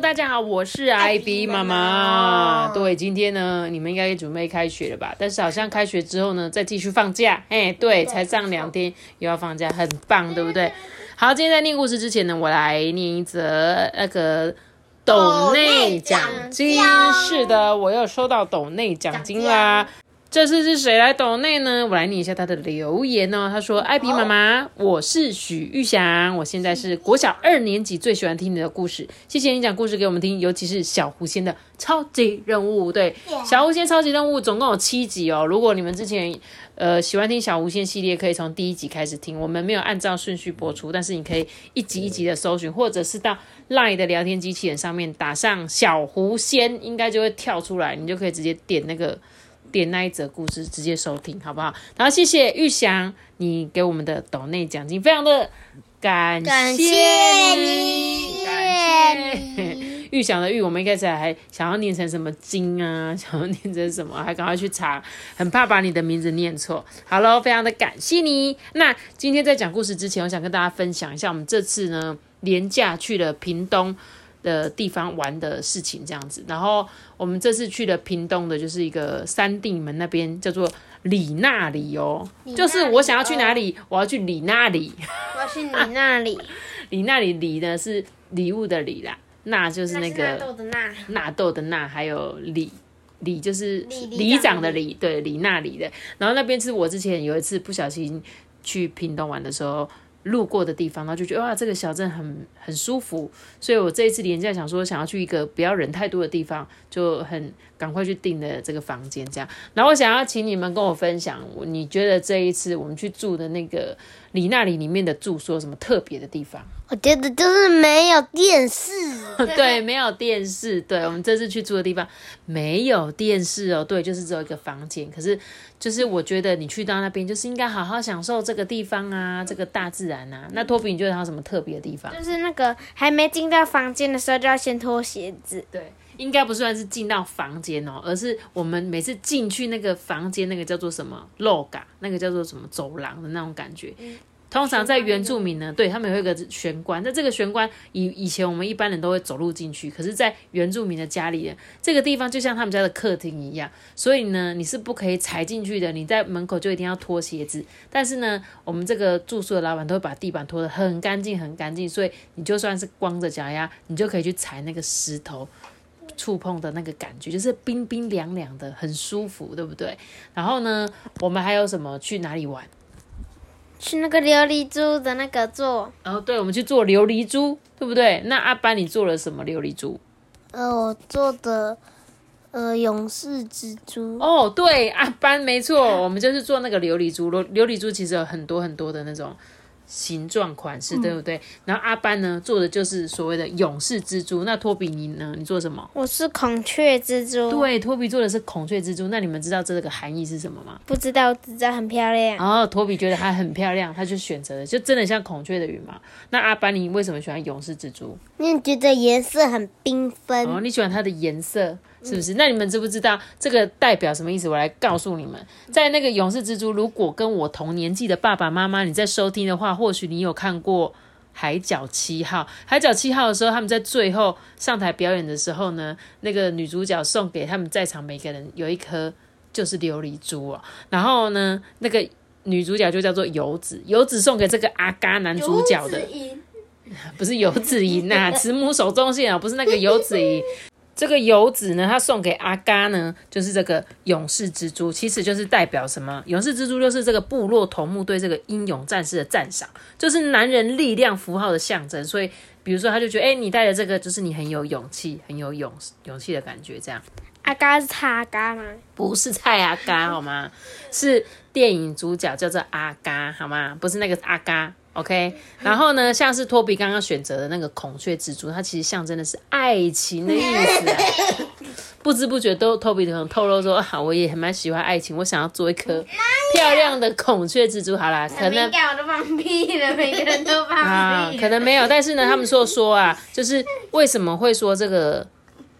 Hello，大家好，我是 IB 妈妈。对，今天呢，你们应该准备开学了吧？但是好像开学之后呢，再继续放假。哎，对，才上两天又要放假，很棒，对不对？好，今天在念故事之前呢，我来念一则那个斗内奖金。是的，我又收到斗内奖金啦。这次是谁来抖内呢？我来念一下他的留言哦。他说：“艾比妈妈，我是许玉祥，我现在是国小二年级，最喜欢听你的故事。谢谢你讲故事给我们听，尤其是小狐仙的超级任务。对，小狐仙超级任务总共有七集哦。如果你们之前呃喜欢听小狐仙系列，可以从第一集开始听。我们没有按照顺序播出，但是你可以一集一集的搜寻，或者是到 LINE 的聊天机器人上面打上小狐仙，应该就会跳出来，你就可以直接点那个。”点那一则故事直接收听，好不好？然后谢谢玉祥，你给我们的斗内奖金，非常的感感谢谢你，感谢 玉祥的玉，我们一开始还想要念成什么金啊，想要念成什么，还赶快去查，很怕把你的名字念错。好喽，非常的感谢你。那今天在讲故事之前，我想跟大家分享一下，我们这次呢廉价去了屏东。的地方玩的事情这样子，然后我们这次去了屏东的，就是一个三地门那边叫做里那里哦，就是我想要去哪里，我要去里那里，我要去你那里，里那里里呢是礼物的礼啦，那就是那个纳豆的纳，纳豆的纳，还有里。里就是里里里。长的里，对里那里的，然后那边是我之前有一次不小心去屏东玩的时候。路过的地方，然后就觉得哇，这个小镇很很舒服，所以我这一次廉价想说想要去一个不要人太多的地方，就很赶快去订了这个房间，这样。然后我想要请你们跟我分享，你觉得这一次我们去住的那个里那里里面的住宿有什么特别的地方？我觉得就是没有电视，对，没有电视。对我们这次去住的地方没有电视哦，对，就是只有一个房间。可是，就是我觉得你去到那边，就是应该好好享受这个地方啊，这个大自然啊。那托比，你觉得它有什么特别的地方？就是那个还没进到房间的时候就要先脱鞋子，对，应该不算是进到房间哦，而是我们每次进去那个房间，那个叫做什么漏嘎，那个叫做什么走廊的那种感觉。通常在原住民呢，对他们有一个玄关，在这个玄关以以前我们一般人都会走路进去，可是，在原住民的家里，这个地方就像他们家的客厅一样，所以呢，你是不可以踩进去的，你在门口就一定要脱鞋子。但是呢，我们这个住宿的老板都会把地板拖得很干净，很干净，所以你就算是光着脚丫，你就可以去踩那个石头。触碰的那个感觉就是冰冰凉凉的，很舒服，对不对？然后呢，我们还有什么去哪里玩？去那个琉璃珠的那个做，然后对，我们去做琉璃珠，对不对？那阿班你做了什么琉璃珠？呃，我做的呃勇士蜘蛛，哦，对，阿班没错，我们就是做那个琉璃珠。琉琉璃珠其实有很多很多的那种形状款式，对不对？然后阿班呢做的就是所谓的勇士蜘蛛。那托比你呢？你做什么？我是孔雀蜘蛛，对，托比做的是孔雀蜘蛛。那你们知道这个含义是什么吗？不知道只知道很漂亮，然后托比觉得它很漂亮，他就选择了，就真的像孔雀的羽毛。那阿班，你为什么喜欢勇士蜘蛛？因为觉得颜色很缤纷。哦，你喜欢它的颜色，是不是？那你们知不知道这个代表什么意思？我来告诉你们，在那个勇士之珠，如果跟我同年纪的爸爸妈妈你在收听的话，或许你有看过。海角七号，海角七号的时候，他们在最后上台表演的时候呢，那个女主角送给他们在场每个人有一颗就是琉璃珠哦。然后呢，那个女主角就叫做游子，游子送给这个阿嘎男主角的，不是游子吟呐，慈母手中线啊，不是那个游子吟。这个游子呢，他送给阿嘎呢，就是这个勇士蜘蛛，其实就是代表什么？勇士蜘蛛就是这个部落头目对这个英勇战士的赞赏，就是男人力量符号的象征。所以，比如说，他就觉得，哎、你带的这个，就是你很有勇气，很有勇勇气的感觉，这样。阿嘎是蔡阿嘎吗？不是蔡阿嘎好吗？是电影主角叫做阿嘎好吗？不是那个阿嘎。OK，然后呢，像是托比刚刚选择的那个孔雀蜘蛛，它其实象征的是爱情的意思、啊。不知不觉都 Toby 可能透露说啊，我也蛮喜欢爱情，我想要做一颗漂亮的孔雀蜘蛛。好啦，可能我都放屁了，每个人都放啊，屁。可能没有，但是呢，他们说说啊，就是为什么会说这个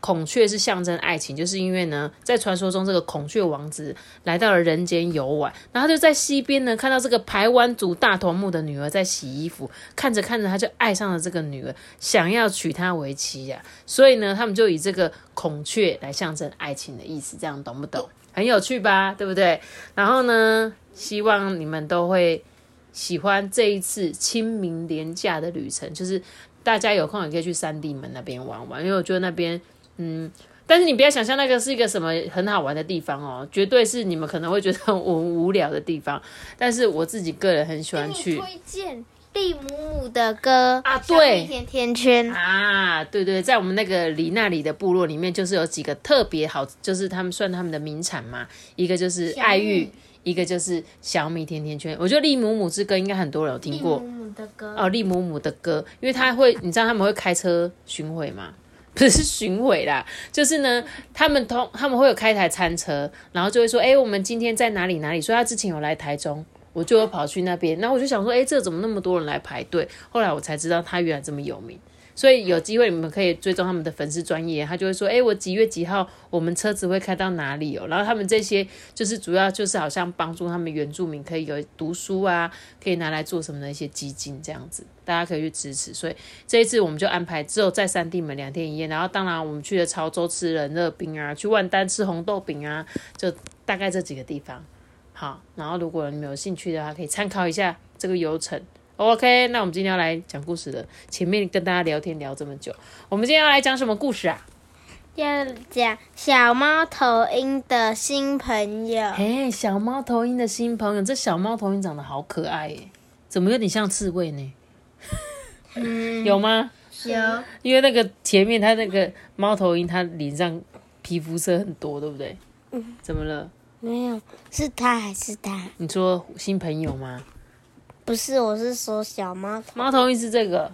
孔雀是象征爱情，就是因为呢，在传说中，这个孔雀王子来到了人间游玩，然后就在溪边呢看到这个排湾族大头目的女儿在洗衣服，看着看着他就爱上了这个女儿，想要娶她为妻呀、所以呢，他们就以这个孔雀来象征爱情的意思，这样懂不懂？很有趣吧，对不对？然后呢，希望你们都会喜欢这一次清明廉价的旅程，就是大家有空也可以去三地门那边玩玩，因为我觉得那边，嗯，但是你不要想象那个是一个什么很好玩的地方哦，绝对是你们可能会觉得很无无聊的地方。但是我自己个人很喜欢去推荐利姆姆的歌啊对甜甜圈，啊，对对，在我们那个里那里的部落里面，就是有几个特别好，就是他们算他们的名产嘛，一个就是爱玉。一个就是小米甜甜圈，我觉得利姆姆之歌应该很多人有听过。利姆姆的歌，哦，利姆姆的歌，因为他会，你知道他们会开车巡回吗？不是巡回啦，就是呢，他们通他们会有开台餐车，然后就会说，哎、我们今天在哪里哪里？所以他之前有来台中，我就会跑去那边，然后我就想说，哎、这怎么那么多人来排队？后来我才知道他原来这么有名。所以有机会你们可以追踪他们的粉丝专业，他就会说，哎、我几月几号我们车子会开到哪里哦？然后他们这些就是主要就是好像帮助他们原住民可以有读书啊，可以拿来做什么的一些基金这样子，大家可以去支持。所以这一次我们就安排只有在三地门两天一夜，然后当然我们去了潮州吃冷热冰啊，去万丹吃红豆饼啊，就大概这几个地方。好，然后如果你们有兴趣的话，可以参考一下这个流程。OK，那我们今天要来讲故事了。前面跟大家聊天聊这么久，我们今天要来讲什么故事啊？要讲小猫头鹰的新朋友。嘿，小猫头鹰的新朋友，这小猫头鹰长得好可爱耶，怎么有点像刺猬呢？嗯有吗？有因为那个前面它那个猫头鹰，它脸上皮肤色很多，对不对？嗯怎么了？没有？是他还是他？你说新朋友吗？不是，我是说小猫头。猫头鹰是这个，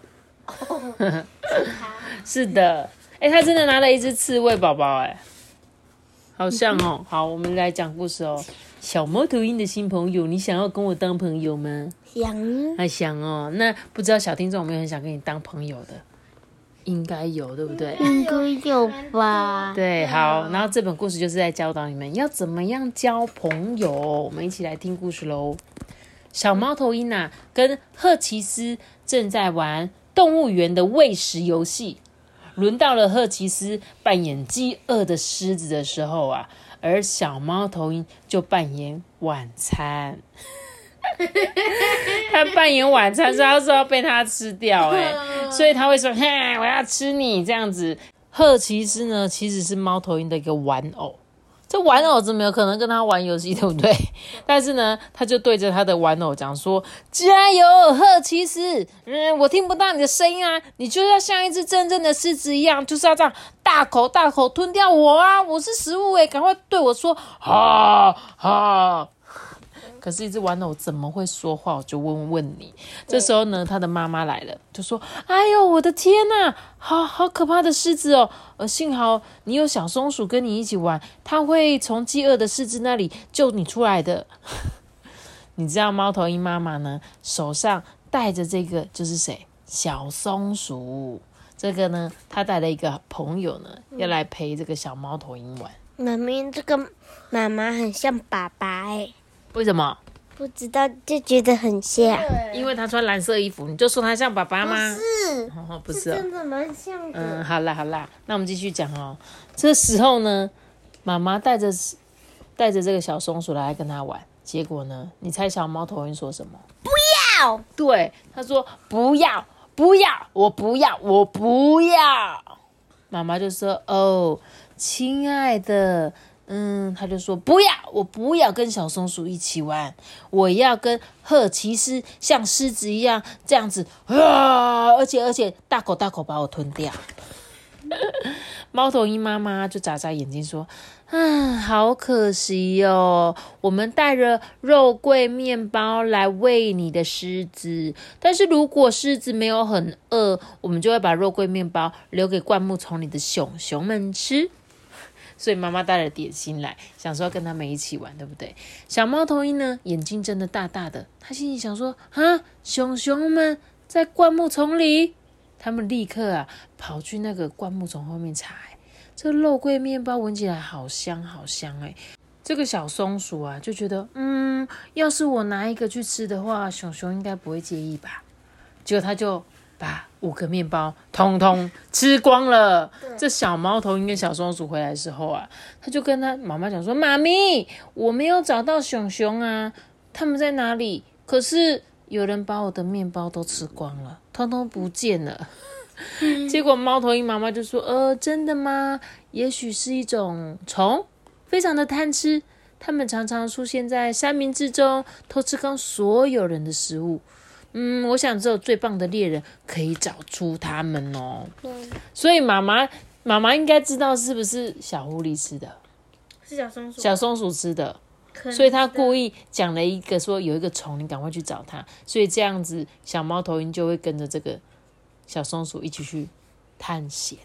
是的，哎、他真的拿了一只刺猬宝宝，哎，好像哦。好，我们来讲故事哦。小猫头鹰的新朋友，你想要跟我当朋友吗？想啊想哦，那不知道小听众有没有很想跟你当朋友的？应该有，对不对？应该有吧？对，好，然后这本故事就是在教导你们要怎么样交朋友。我们一起来听故事喽。小猫头鹰啊，跟赫奇斯正在玩动物园的喂食游戏。轮到了赫奇斯扮演饥饿的狮子的时候啊，而小猫头鹰就扮演晚餐。他扮演晚餐，所以他说要被他吃掉、哎，所以他会说：“嘿，我要吃你。”这样子。赫奇斯呢，其实是猫头鹰的一个玩偶。玩偶怎么有可能跟他玩游戏，对不对？但是呢，他就对着他的玩偶讲说：“加油，赫奇斯！嗯，我听不到你的声音啊，你就要像一只真正的狮子一样，就是要这样大口大口吞掉我啊！我是食物诶，赶快对我说哈哈。”可是，一只玩偶怎么会说话？我就问问你。这时候呢，他的妈妈来了，就说：“哎呦，我的天呐，好好可怕的狮子哦！呃，幸好你有小松鼠跟你一起玩，它会从饥饿的狮子那里救你出来的。”你知道猫头鹰妈妈呢，手上带着这个就是谁？小松鼠。这个呢，他带了一个朋友呢，要来陪这个小猫头鹰玩。妈咪，这个妈妈很像爸爸哎，为什么？不知道就觉得很像。因为他穿蓝色衣服，你就说他像爸爸吗？是，哦，不是哦。真的蛮像的。嗯，好啦好啦，那我们继续讲哦。这时候呢，妈妈带着带着这个小松鼠来跟他玩，结果呢，你猜小猫头鹰说什么？不要对，他说不要不要，我不要我不要。妈妈就说哦，亲爱的。嗯，他就说不要，我不要跟小松鼠一起玩，我要跟赫奇斯像狮子一样这样子啊，而且而且大口大口把我吞掉。猫头鹰妈妈就眨眨眼睛说：“啊，好可惜哦，我们带着肉桂面包来喂你的狮子，但是如果狮子没有很饿，我们就会把肉桂面包留给灌木丛里的熊熊们吃。”所以妈妈带了点心来，想说跟他们一起玩，对不对？小猫头鹰呢，眼睛睁得大大的，他心里想说：啊，熊熊们在灌木丛里。他们立刻啊，跑去那个灌木丛后面采。这肉桂面包闻起来好香好香哎！这个小松鼠啊，就觉得，嗯，要是我拿一个去吃的话，熊熊应该不会介意吧？结果他就把五个面包通通吃光了。这小猫头鹰跟小松鼠回来的时候啊，他就跟他妈妈讲说：“妈咪，我没有找到熊熊啊，他们在哪里？可是有人把我的面包都吃光了，通通不见了。”结果猫头鹰妈妈就说：“呃，真的吗？也许是一种虫，非常的贪吃。它们常常出现在三明治中，偷吃光所有人的食物。嗯，我想只有最棒的猎人可以找出他们哦。所以妈妈妈妈应该知道是不是小狐狸吃的，是小松鼠，小松鼠吃的。所以他故意讲了一个说有一个虫，你赶快去找它。所以这样子，小猫头鹰就会跟着这个。”小松鼠一起去探险，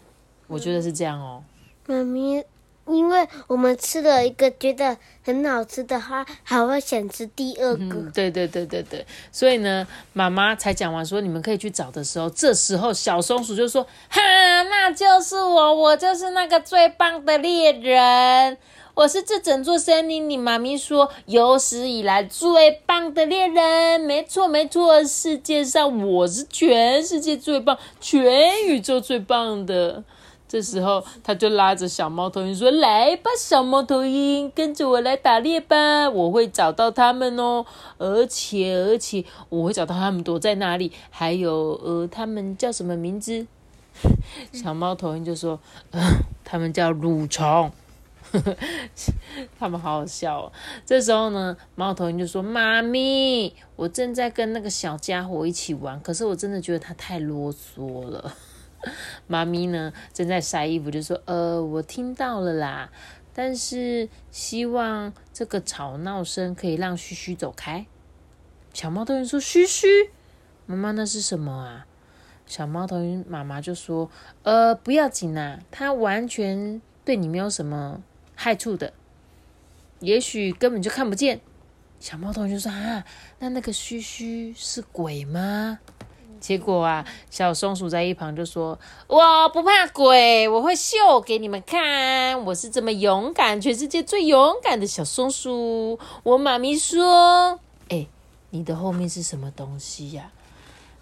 我觉得是这样哦。妈咪，因为我们吃了一个觉得很好吃的话，还会想吃第二个。对对对对对，所以呢，妈妈才讲完说你们可以去找的时候，这时候小松鼠就说：“哈，那就是我，我就是那个最棒的猎人。”我是这整座森林里，妈咪说有史以来最棒的猎人。没错，没错，世界上我是全世界最棒，全宇宙最棒的。这时候，他就拉着小猫头鹰说：“来吧，小猫头鹰，跟着我来打猎吧！我会找到他们哦，而且，而且我会找到他们躲在哪里，还有，呃，他们叫什么名字？” 小猫头鹰就说：“他们叫蠕虫。”他们好好笑哦。这时候呢，猫头鹰就说：“妈咪，我正在跟那个小家伙一起玩，可是我真的觉得他太啰嗦了。”妈咪呢，正在晒衣服，就说：“呃，我听到了啦，但是希望这个吵闹声可以让嘘嘘走开。”小猫头鹰说：“嘘嘘，妈妈，那是什么啊？”小猫头鹰妈妈就说：“呃，不要紧啦，它完全对你没有什么。”害处的，也许根本就看不见。小猫头鹰说：“啊，那那个嘘嘘是鬼吗？”结果啊，小松鼠在一旁就说：“我不怕鬼，我会秀给你们看，我是这么勇敢，全世界最勇敢的小松鼠。”我妈咪说：“哎，你的后面是什么东西呀？”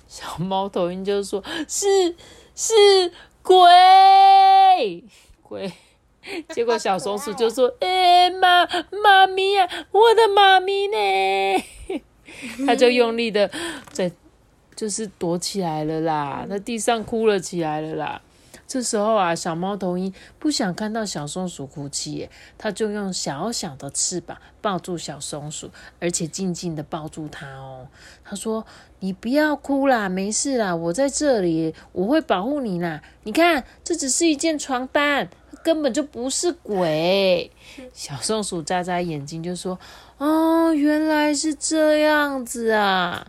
小猫头鹰就说：“是是鬼鬼。”结果小松鼠就说：“哎妈，妈咪呀，我的妈咪呢？” 他就用力的在，就是躲起来了啦，在地上哭了起来了啦。这时候啊，小猫头鹰不想看到小松鼠哭泣，耶，他就用小小的翅膀抱住小松鼠，而且静静的抱住它哦。它说：“你不要哭啦，没事啦，我在这里，我会保护你啦。你看，这只是一件床单。”根本就不是鬼，小松鼠眨眨眼睛就说：“哦，原来是这样子啊！”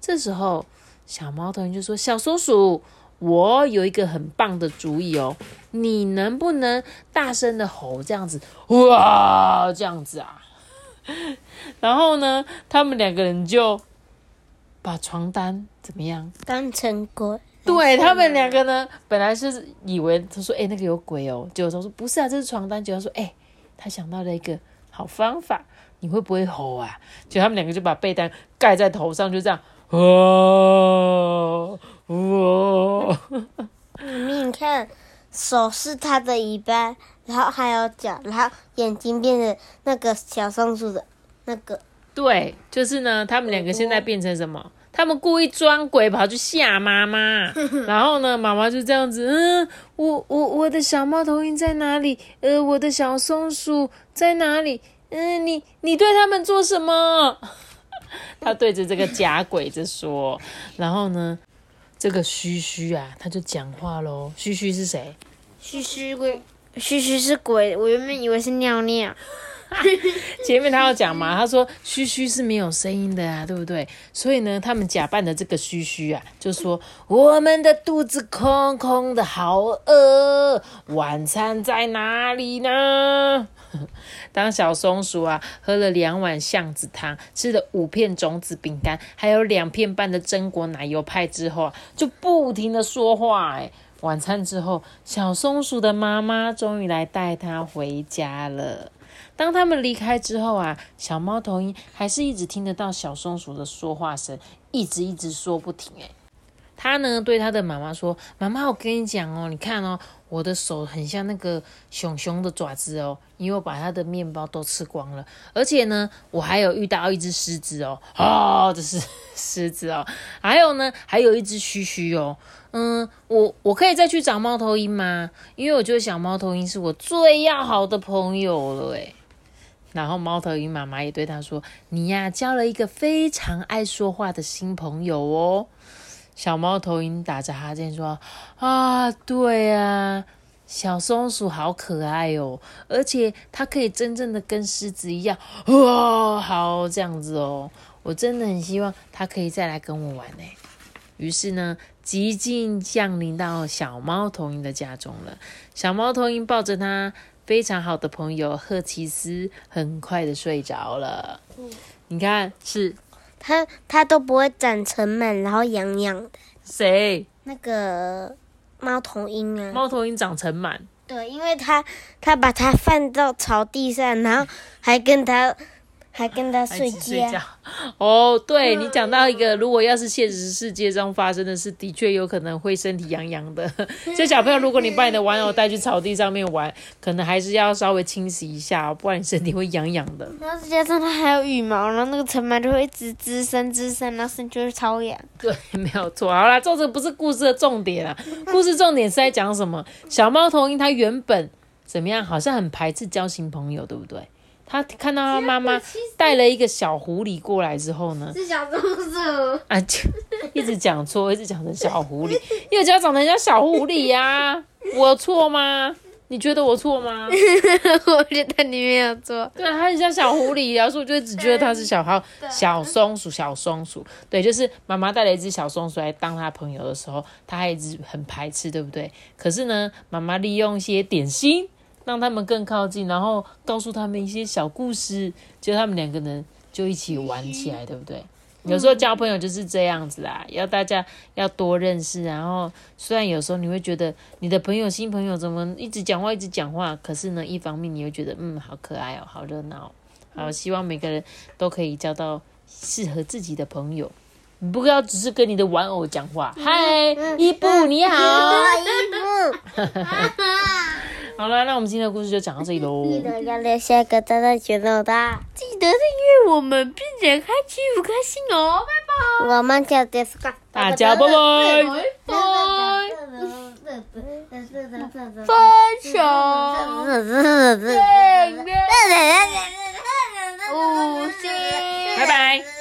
这时候，小猫头鹰就说：“小松鼠，我有一个很棒的主意哦，你能不能大声的吼这样子？哇，这样子啊！” 然后呢，他们两个人就把床单怎么样当成鬼。对他们两个呢，本来是以为他说：“哎，那个有鬼哦。”结果他说：“不是啊，这是床单。”结果说：“哎，他想到了一个好方法，你会不会吼啊？”就他们两个就把被单盖在头上，就这样，哦哦。你看，手是它的尾巴，然后还有脚，然后眼睛变成那个小松鼠的那个。对，就是呢，他们两个现在变成什么？他们故意装鬼跑去吓妈妈，然后呢，妈妈就这样子，嗯，我我我的小猫头鹰在哪里？呃，我的小松鼠在哪里？嗯，你你对他们做什么？他对着这个假鬼子说，然后呢，这个嘘嘘啊，他就讲话喽。嘘嘘是谁？嘘嘘鬼，嘘嘘是鬼。我原本以为是尿尿。前面他要讲嘛，他说嘘嘘是没有声音的啊，对不对？所以呢，他们假扮的这个嘘嘘啊，就说我们的肚子空空的，好饿，晚餐在哪里呢？当小松鼠啊喝了两碗橡子汤，吃了五片种子饼干，还有两片半的榛果奶油派之后，就不停的说话。哎，晚餐之后，小松鼠的妈妈终于来带它回家了。当他们离开之后啊，小猫头鹰还是一直听得到小松鼠的说话声，一直一直说不停。哎，他呢对他的妈妈说：“妈妈，我跟你讲哦，你看哦。”我的手很像那个熊熊的爪子哦，因为我把它的面包都吃光了，而且呢，我还有遇到一只狮子哦，哦，这是 狮子哦，还有呢，还有一只须须哦，嗯，我我可以再去找猫头鹰吗？因为我觉得小猫头鹰是我最要好的朋友了诶然后猫头鹰妈妈也对他说：“你呀，交了一个非常爱说话的新朋友哦。”小猫头鹰打着哈欠说：“啊，对啊，小松鼠好可爱哦，而且它可以真正的跟狮子一样，哇，好这样子哦，我真的很希望它可以再来跟我玩呢。”于是呢，极静降临到小猫头鹰的家中了。小猫头鹰抱着它非常好的朋友赫奇斯，很快的睡着了。你看是。它它都不会长成螨，然后痒痒的。谁？那个猫头鹰啊。猫头鹰长成螨。对，因为它它把它放到草地上，然后还跟它。还跟他睡觉 哦，对你讲到一个，如果要是现实世界中发生的事，的确有可能会身体痒痒的。就小朋友，如果你把你的玩偶带去草地上面玩，可能还是要稍微清洗一下，不然你身体会痒痒的。然后再加上它还有羽毛，然后那个尘螨就会一直滋生滋生，然后身体就会超痒。对，没有错。好啦，这个不是故事的重点啊，故事重点是在讲什么？小猫头鹰它原本怎么样？好像很排斥交新朋友，对不对？他看到他妈妈带了一个小狐狸过来之后呢，是小松鼠啊，就 一直讲错，一直讲成小狐狸，因为家长得像小狐狸呀，我错吗？你觉得我错吗？我觉得你没有错。对，他很像小狐狸，然后我就只觉得他是小号小松鼠，小松鼠。对，就是妈妈带了一只小松鼠来当他朋友的时候，他还一直很排斥，对不对？可是呢，妈妈利用一些点心。让他们更靠近，然后告诉他们一些小故事，就他们两个人就一起玩起来，对不对？有时候交朋友就是这样子啦，要大家要多认识。然后虽然有时候你会觉得你的朋友新朋友怎么一直讲话一直讲话，可是呢，一方面你会觉得嗯好可爱哦，好热闹，好希望每个人都可以交到适合自己的朋友，不要只是跟你的玩偶讲话。嗨，伊布你好，伊布。好了，那我们今天的故事就讲到这里喽。记得留下个大大的拳头吧，记得订阅我们并且开启五颗星哦，拜拜。我们讲的是个，大家拜拜，拜拜，分享，五星，拜拜。